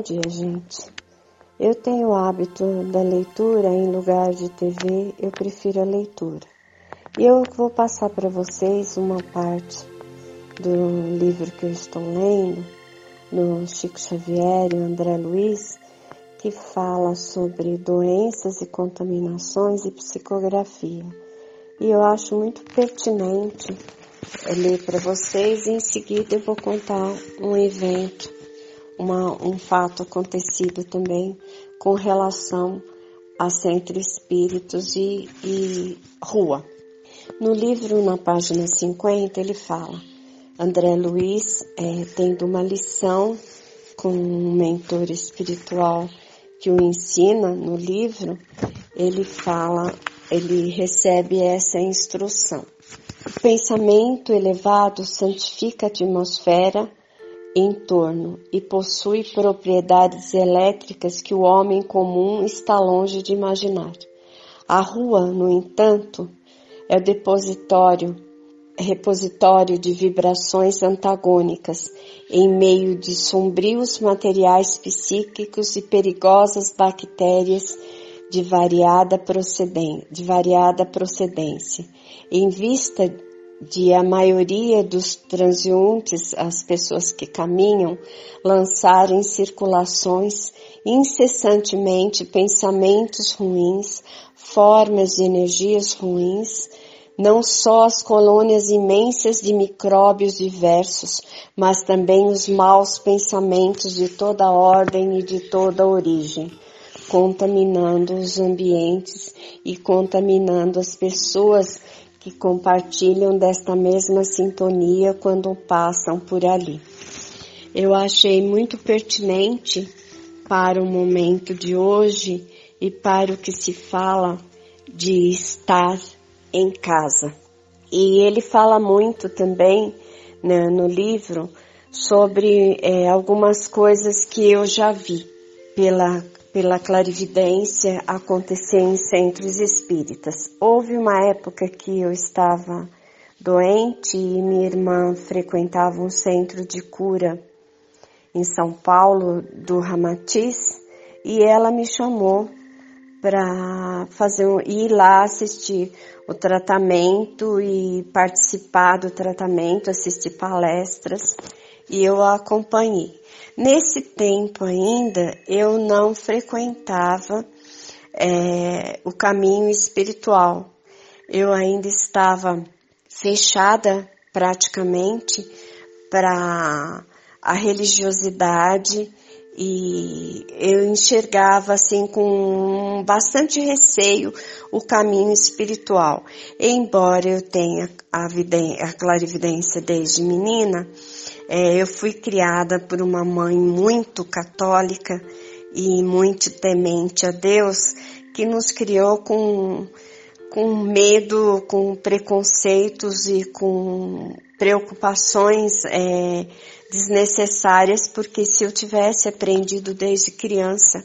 Bom dia, gente. Eu tenho o hábito da leitura em lugar de TV, eu prefiro a leitura. E eu vou passar para vocês uma parte do livro que eu estou lendo, do Chico Xavier e André Luiz, que fala sobre doenças e contaminações e psicografia. E eu acho muito pertinente ler para vocês e em seguida eu vou contar um evento uma, um fato acontecido também com relação a centro espíritos e, e rua. No livro, na página 50, ele fala, André Luiz, é, tendo uma lição com um mentor espiritual que o ensina no livro, ele fala, ele recebe essa instrução. O pensamento elevado santifica a atmosfera em torno e possui propriedades elétricas que o homem comum está longe de imaginar. A rua, no entanto, é o depositório, repositório de vibrações antagônicas em meio de sombrios materiais psíquicos e perigosas bactérias de variada, procedência, de variada procedência. Em vista de a maioria dos transeuntes, as pessoas que caminham, lançarem circulações incessantemente pensamentos ruins, formas de energias ruins, não só as colônias imensas de micróbios diversos, mas também os maus pensamentos de toda ordem e de toda origem, contaminando os ambientes e contaminando as pessoas que compartilham desta mesma sintonia quando passam por ali. Eu achei muito pertinente para o momento de hoje e para o que se fala de estar em casa. E ele fala muito também né, no livro sobre é, algumas coisas que eu já vi pela pela clarividência acontecer em centros espíritas. Houve uma época que eu estava doente e minha irmã frequentava um centro de cura em São Paulo do Ramatiz e ela me chamou para fazer ir lá assistir o tratamento e participar do tratamento, assistir palestras e eu a acompanhei. Nesse tempo ainda eu não frequentava é, o caminho espiritual. Eu ainda estava fechada praticamente para a religiosidade e eu enxergava assim com bastante receio o caminho espiritual. Embora eu tenha a, a clarividência desde menina, é, eu fui criada por uma mãe muito católica e muito temente a Deus, que nos criou com, com medo, com preconceitos e com preocupações é, desnecessárias, porque se eu tivesse aprendido desde criança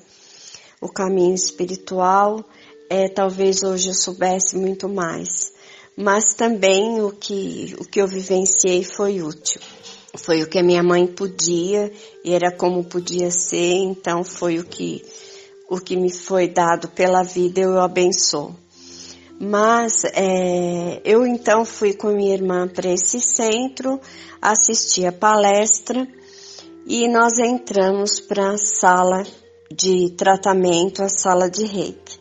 o caminho espiritual, é, talvez hoje eu soubesse muito mais. Mas também o que, o que eu vivenciei foi útil. Foi o que a minha mãe podia e era como podia ser, então foi o que o que me foi dado pela vida eu abençoo. Mas é, eu então fui com minha irmã para esse centro, assisti a palestra e nós entramos para a sala de tratamento, a sala de reiki.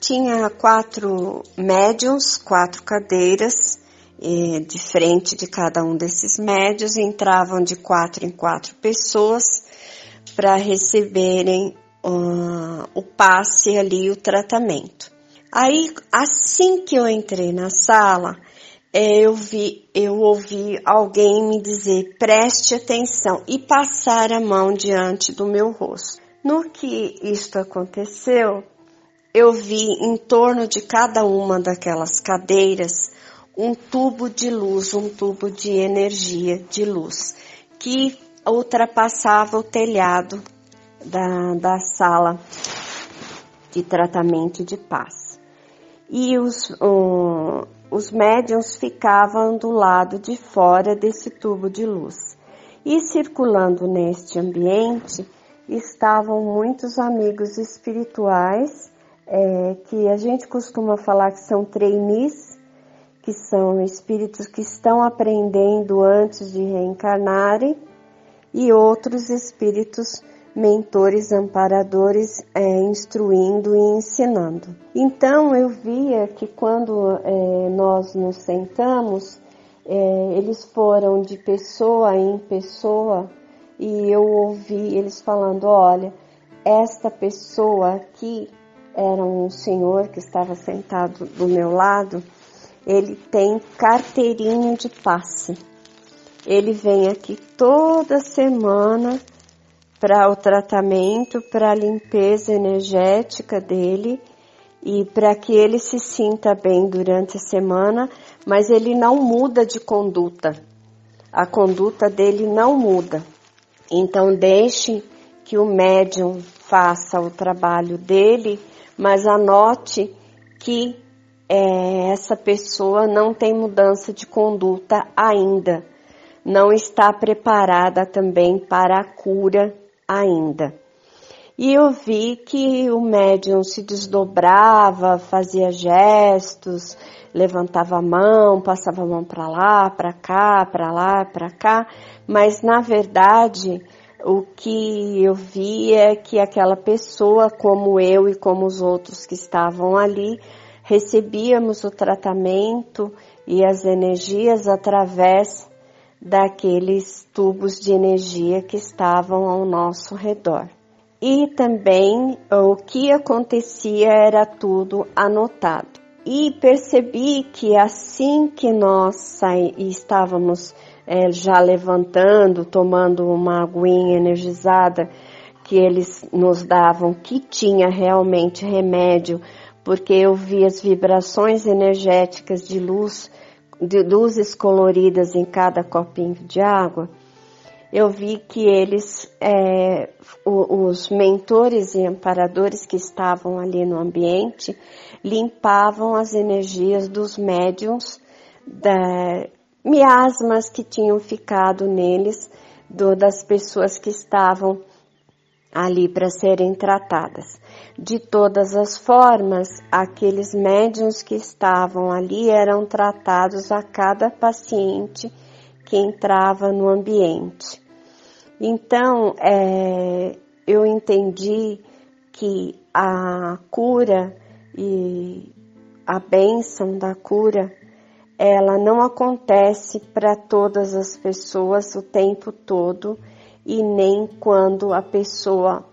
Tinha quatro médiums, quatro cadeiras e de frente de cada um desses médios entravam de quatro em quatro pessoas para receberem uh, o passe ali, o tratamento. Aí, assim que eu entrei na sala, é, eu vi, eu ouvi alguém me dizer preste atenção e passar a mão diante do meu rosto. No que isto aconteceu, eu vi em torno de cada uma daquelas cadeiras um tubo de luz, um tubo de energia de luz, que ultrapassava o telhado da, da sala de tratamento de paz. E os, um, os médiums ficavam do lado de fora desse tubo de luz. E circulando neste ambiente, estavam muitos amigos espirituais, é, que a gente costuma falar que são trainees, que são espíritos que estão aprendendo antes de reencarnarem, e outros espíritos mentores, amparadores, é, instruindo e ensinando. Então eu via que quando é, nós nos sentamos, é, eles foram de pessoa em pessoa e eu ouvi eles falando: olha, esta pessoa aqui era um senhor que estava sentado do meu lado, ele tem carteirinha de passe. Ele vem aqui toda semana para o tratamento, para a limpeza energética dele e para que ele se sinta bem durante a semana, mas ele não muda de conduta. A conduta dele não muda. Então deixe que o médium faça o trabalho dele, mas anote que é, essa pessoa não tem mudança de conduta ainda, não está preparada também para a cura ainda. E eu vi que o médium se desdobrava, fazia gestos, levantava a mão, passava a mão para lá, para cá, para lá, para cá, mas na verdade o que eu vi é que aquela pessoa, como eu e como os outros que estavam ali, recebíamos o tratamento e as energias através daqueles tubos de energia que estavam ao nosso redor. E também o que acontecia era tudo anotado. E percebi que assim que nós estávamos é, já levantando, tomando uma aguinha energizada que eles nos davam, que tinha realmente remédio, porque eu vi as vibrações energéticas de luz de luzes coloridas em cada copinho de água, eu vi que eles, é, os mentores e amparadores que estavam ali no ambiente, limpavam as energias dos médiums, da, miasmas que tinham ficado neles, do, das pessoas que estavam ali para serem tratadas. De todas as formas, aqueles médiums que estavam ali eram tratados a cada paciente que entrava no ambiente. Então, é, eu entendi que a cura e a bênção da cura, ela não acontece para todas as pessoas o tempo todo e nem quando a pessoa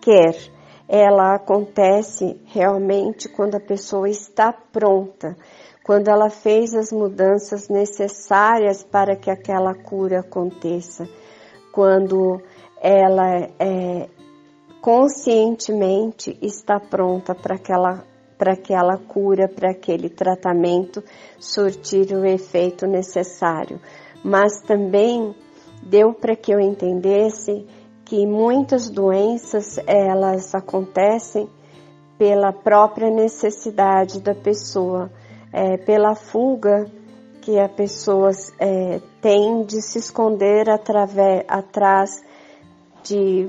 quer. Ela acontece realmente quando a pessoa está pronta, quando ela fez as mudanças necessárias para que aquela cura aconteça, quando ela é, conscientemente está pronta para aquela para aquela cura, para aquele tratamento surtir o efeito necessário. Mas também deu para que eu entendesse que muitas doenças elas acontecem pela própria necessidade da pessoa, é, pela fuga que a pessoa é, tem de se esconder através, atrás de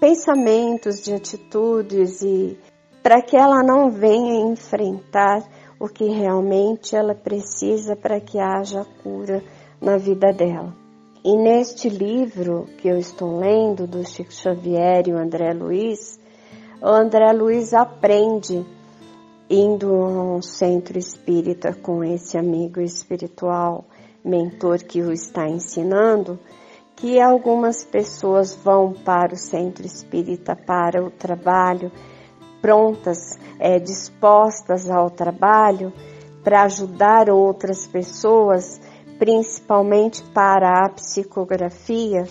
pensamentos, de atitudes e para que ela não venha enfrentar o que realmente ela precisa para que haja cura na vida dela. E neste livro que eu estou lendo, do Chico Xavier e o André Luiz, o André Luiz aprende indo a um centro espírita com esse amigo espiritual, mentor que o está ensinando, que algumas pessoas vão para o centro espírita para o trabalho, prontas, é, dispostas ao trabalho para ajudar outras pessoas principalmente para a psicografia,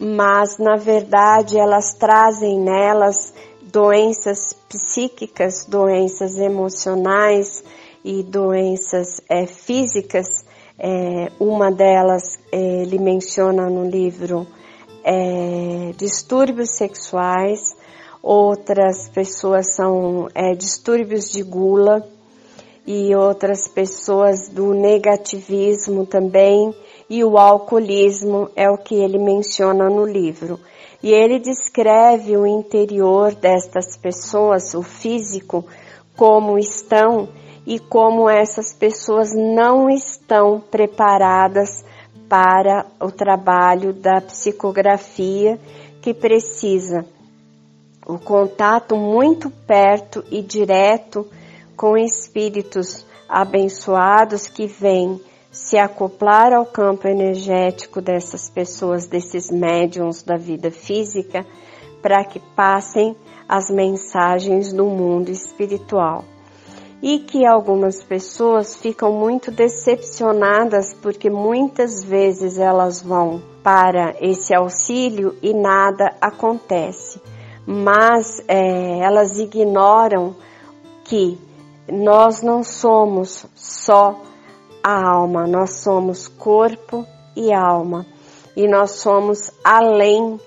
mas na verdade elas trazem nelas doenças psíquicas, doenças emocionais e doenças é, físicas. É, uma delas é, ele menciona no livro é, distúrbios sexuais, outras pessoas são é, distúrbios de gula, e outras pessoas do negativismo também e o alcoolismo é o que ele menciona no livro. E ele descreve o interior destas pessoas, o físico, como estão e como essas pessoas não estão preparadas para o trabalho da psicografia que precisa o contato muito perto e direto com espíritos abençoados que vêm se acoplar ao campo energético dessas pessoas, desses médiums da vida física, para que passem as mensagens do mundo espiritual. E que algumas pessoas ficam muito decepcionadas porque muitas vezes elas vão para esse auxílio e nada acontece. Mas é, elas ignoram que nós não somos só a alma, nós somos corpo e alma. E nós somos além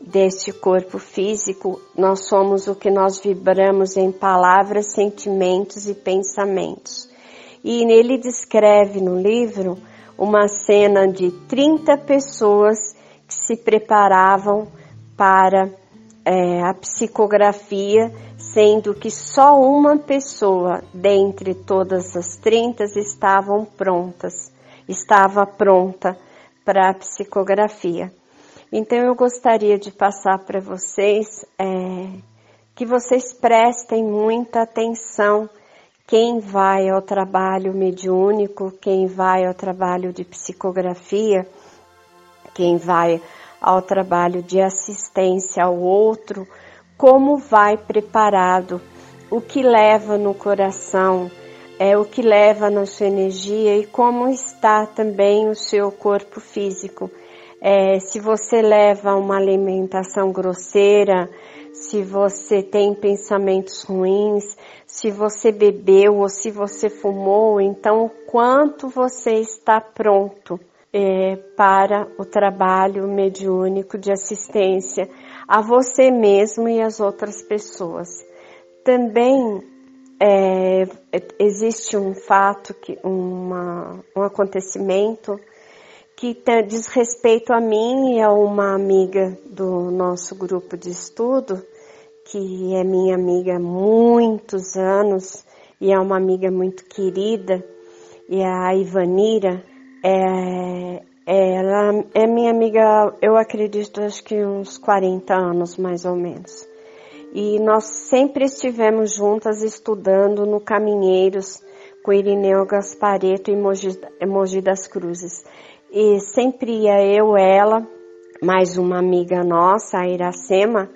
deste corpo físico, nós somos o que nós vibramos em palavras, sentimentos e pensamentos. E ele descreve no livro uma cena de 30 pessoas que se preparavam para é, a psicografia, sendo que só uma pessoa dentre todas as 30 estavam prontas, estava pronta para a psicografia. Então eu gostaria de passar para vocês é, que vocês prestem muita atenção quem vai ao trabalho mediúnico, quem vai ao trabalho de psicografia, quem vai ao trabalho de assistência ao outro, como vai preparado, o que leva no coração, é o que leva na sua energia e como está também o seu corpo físico. É, se você leva uma alimentação grosseira, se você tem pensamentos ruins, se você bebeu ou se você fumou, então quanto você está pronto é, para o trabalho mediúnico de assistência a você mesmo e às outras pessoas. Também é, existe um fato, que, uma, um acontecimento que diz respeito a mim e a uma amiga do nosso grupo de estudo, que é minha amiga há muitos anos e é uma amiga muito querida, e é a Ivanira. É, ela é minha amiga, eu acredito, acho que uns 40 anos mais ou menos. E nós sempre estivemos juntas estudando no Caminheiros com Irineu Gaspareto e Mogi, Mogi das Cruzes. E sempre ia eu, ela, mais uma amiga nossa, a Iracema,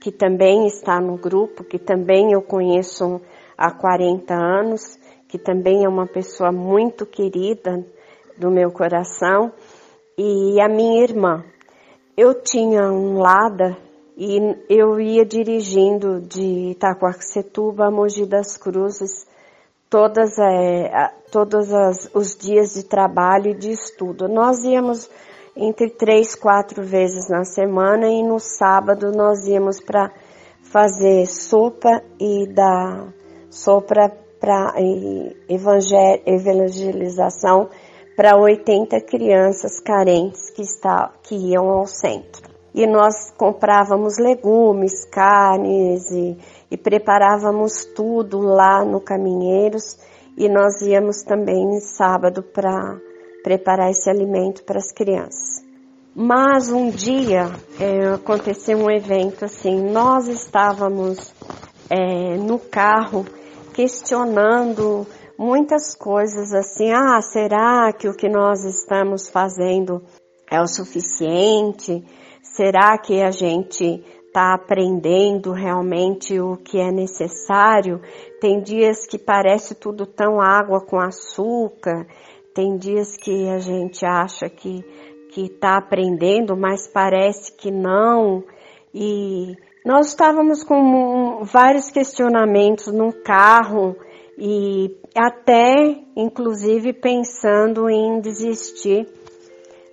que também está no grupo, que também eu conheço há 40 anos, que também é uma pessoa muito querida do meu coração, e a minha irmã. Eu tinha um Lada e eu ia dirigindo de Itacoaxetuba a Mogi das Cruzes todas, é, todos as, os dias de trabalho e de estudo. Nós íamos entre três, quatro vezes na semana e no sábado nós íamos para fazer sopa e dar sopa para evangelização para 80 crianças carentes que, está, que iam ao centro. E nós comprávamos legumes, carnes e e preparávamos tudo lá no Caminheiros e nós íamos também sábado para preparar esse alimento para as crianças. Mas um dia é, aconteceu um evento assim, nós estávamos é, no carro questionando muitas coisas assim, ah, será que o que nós estamos fazendo é o suficiente? Será que a gente está aprendendo realmente o que é necessário. Tem dias que parece tudo tão água com açúcar, tem dias que a gente acha que que está aprendendo, mas parece que não. E nós estávamos com vários questionamentos no carro e até, inclusive, pensando em desistir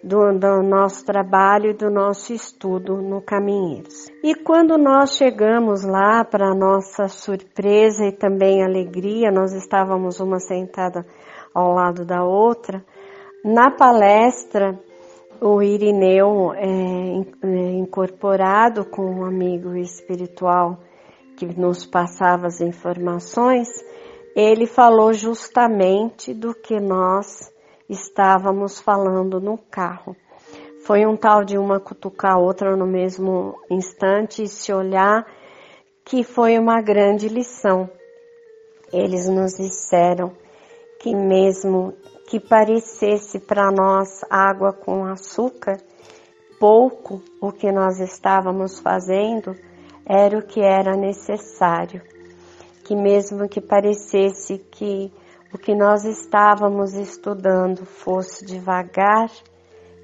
do, do, nosso trabalho e do nosso estudo no Caminheiros. E quando nós chegamos lá, para nossa surpresa e também alegria, nós estávamos uma sentada ao lado da outra, Na palestra, o Irineu, é, é, incorporado com um amigo espiritual que nos passava as informações, ele falou justamente do que nós estávamos falando no carro. Foi um tal de uma cutucar a outra no mesmo instante e se olhar, que foi uma grande lição. Eles nos disseram que mesmo que parecesse para nós água com açúcar, pouco o que nós estávamos fazendo era o que era necessário. Que mesmo que parecesse que o que nós estávamos estudando fosse devagar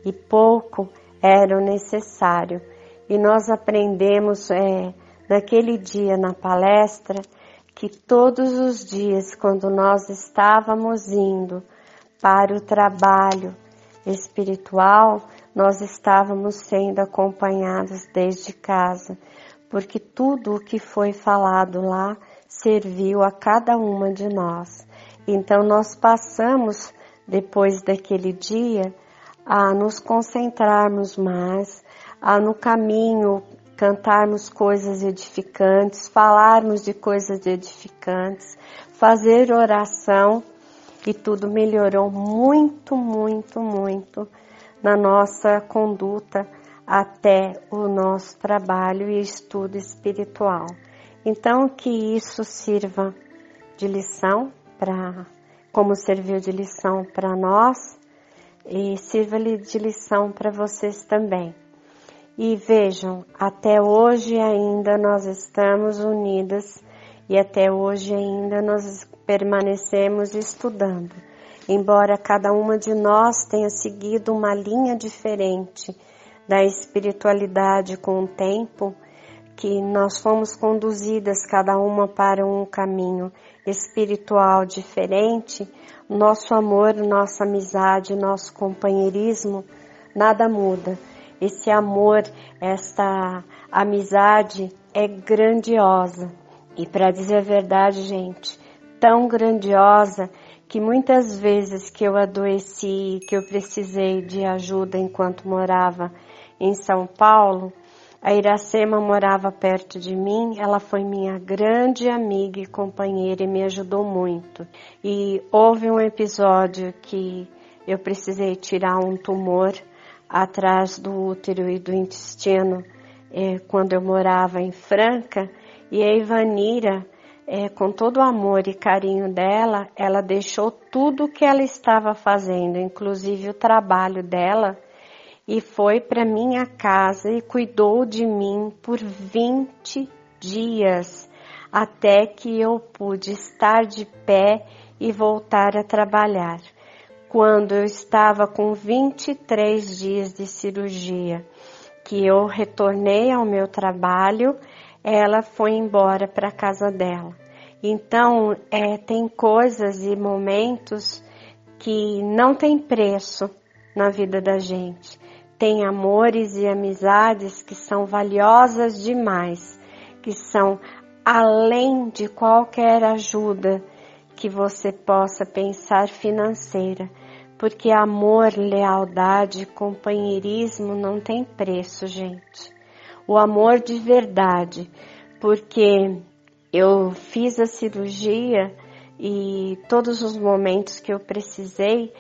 e pouco, era o necessário. E nós aprendemos é, naquele dia na palestra que todos os dias, quando nós estávamos indo para o trabalho espiritual, nós estávamos sendo acompanhados desde casa, porque tudo o que foi falado lá serviu a cada uma de nós. Então nós passamos depois daquele dia a nos concentrarmos mais, a no caminho cantarmos coisas edificantes, falarmos de coisas edificantes, fazer oração e tudo melhorou muito, muito, muito na nossa conduta até o nosso trabalho e estudo espiritual. Então que isso sirva de lição para como serviu de lição para nós e sirva-lhe de lição para vocês também. E vejam, até hoje ainda nós estamos unidas e até hoje ainda nós permanecemos estudando. Embora cada uma de nós tenha seguido uma linha diferente da espiritualidade com o tempo, que nós fomos conduzidas cada uma para um caminho espiritual diferente, nosso amor, nossa amizade, nosso companheirismo, nada muda. Esse amor, esta amizade é grandiosa. E para dizer a verdade, gente, tão grandiosa que muitas vezes que eu adoeci, que eu precisei de ajuda enquanto morava em São Paulo, a Iracema morava perto de mim, ela foi minha grande amiga e companheira e me ajudou muito. E houve um episódio que eu precisei tirar um tumor atrás do útero e do intestino é, quando eu morava em Franca e a Ivanira, é, com todo o amor e carinho dela, ela deixou tudo o que ela estava fazendo, inclusive o trabalho dela, e foi para minha casa e cuidou de mim por 20 dias, até que eu pude estar de pé e voltar a trabalhar. Quando eu estava com 23 dias de cirurgia, que eu retornei ao meu trabalho, ela foi embora para casa dela. Então, é, tem coisas e momentos que não tem preço na vida da gente tem amores e amizades que são valiosas demais, que são além de qualquer ajuda que você possa pensar financeira, porque amor, lealdade, companheirismo não tem preço, gente. O amor de verdade, porque eu fiz a cirurgia e todos os momentos que eu precisei,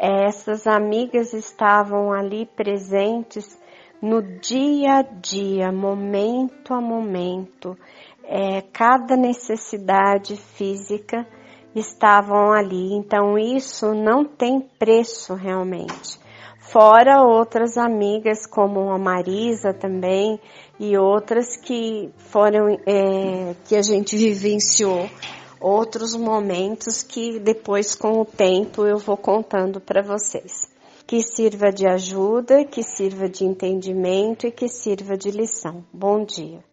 essas amigas estavam ali presentes no dia a dia, momento a momento, é, cada necessidade física estavam ali. Então isso não tem preço realmente. Fora outras amigas como a Marisa também e outras que foram é, que a gente vivenciou outros momentos que depois com o tempo eu vou contando para vocês. Que sirva de ajuda, que sirva de entendimento e que sirva de lição. Bom dia.